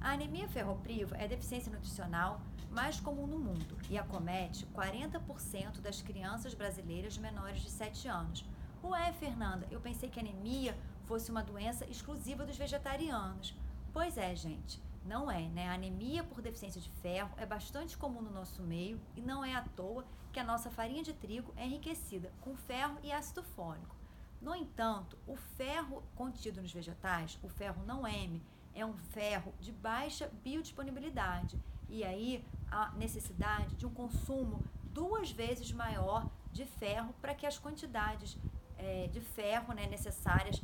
A anemia ferropriva é deficiência nutricional mais comum no mundo e acomete 40% das crianças brasileiras menores de 7 anos. Ué, Fernanda, eu pensei que anemia fosse uma doença exclusiva dos vegetarianos. Pois é, gente, não é, né? A anemia por deficiência de ferro é bastante comum no nosso meio e não é à toa que a nossa farinha de trigo é enriquecida com ferro e ácido fólico. No entanto, o ferro contido nos vegetais, o ferro não M, é um ferro de baixa biodisponibilidade e aí a necessidade de um consumo duas vezes maior de ferro para que as quantidades é, de ferro né, necessárias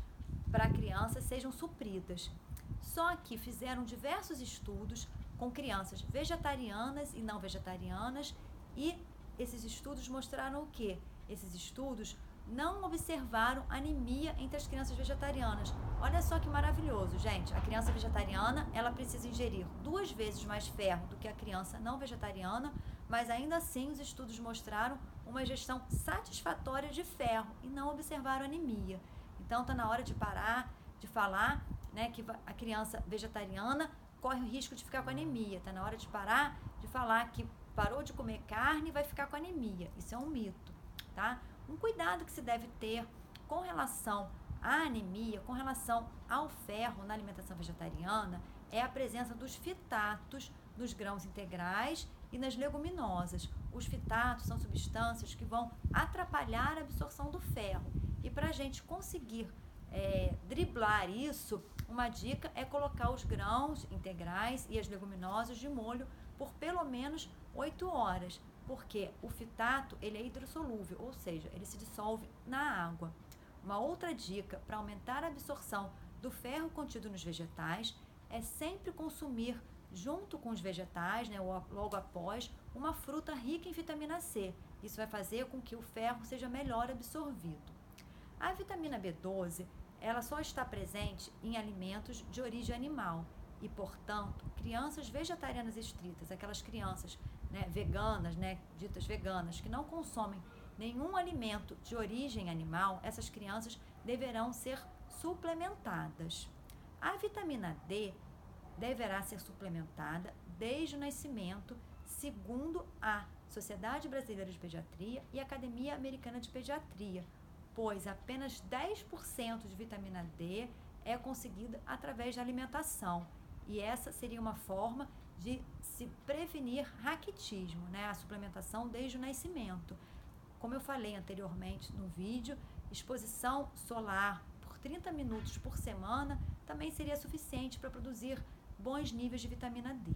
para a criança sejam supridas. Só que fizeram diversos estudos com crianças vegetarianas e não vegetarianas e esses estudos mostraram o que? Esses estudos não observaram anemia entre as crianças vegetarianas. Olha só que maravilhoso, gente. A criança vegetariana, ela precisa ingerir duas vezes mais ferro do que a criança não vegetariana, mas ainda assim os estudos mostraram uma ingestão satisfatória de ferro e não observaram anemia. Então está na hora de parar de falar, né, que a criança vegetariana corre o risco de ficar com anemia. Está na hora de parar de falar que parou de comer carne e vai ficar com anemia. Isso é um mito, tá? Um cuidado que se deve ter com relação à anemia, com relação ao ferro na alimentação vegetariana, é a presença dos fitatos nos grãos integrais e nas leguminosas. Os fitatos são substâncias que vão atrapalhar a absorção do ferro. E para a gente conseguir é, driblar isso, uma dica é colocar os grãos integrais e as leguminosas de molho por pelo menos 8 horas porque o fitato ele é hidrossolúvel, ou seja, ele se dissolve na água. Uma outra dica para aumentar a absorção do ferro contido nos vegetais é sempre consumir junto com os vegetais, né, logo após, uma fruta rica em vitamina C. Isso vai fazer com que o ferro seja melhor absorvido. A vitamina B12, ela só está presente em alimentos de origem animal e, portanto, crianças vegetarianas estritas, aquelas crianças né, veganas, né, ditas veganas, que não consomem nenhum alimento de origem animal, essas crianças deverão ser suplementadas. A vitamina D deverá ser suplementada desde o nascimento, segundo a Sociedade Brasileira de Pediatria e a Academia Americana de Pediatria, pois apenas 10% de vitamina D é conseguida através da alimentação. E essa seria uma forma de se prevenir raquitismo, né? A suplementação desde o nascimento. Como eu falei anteriormente no vídeo, exposição solar por 30 minutos por semana também seria suficiente para produzir bons níveis de vitamina D.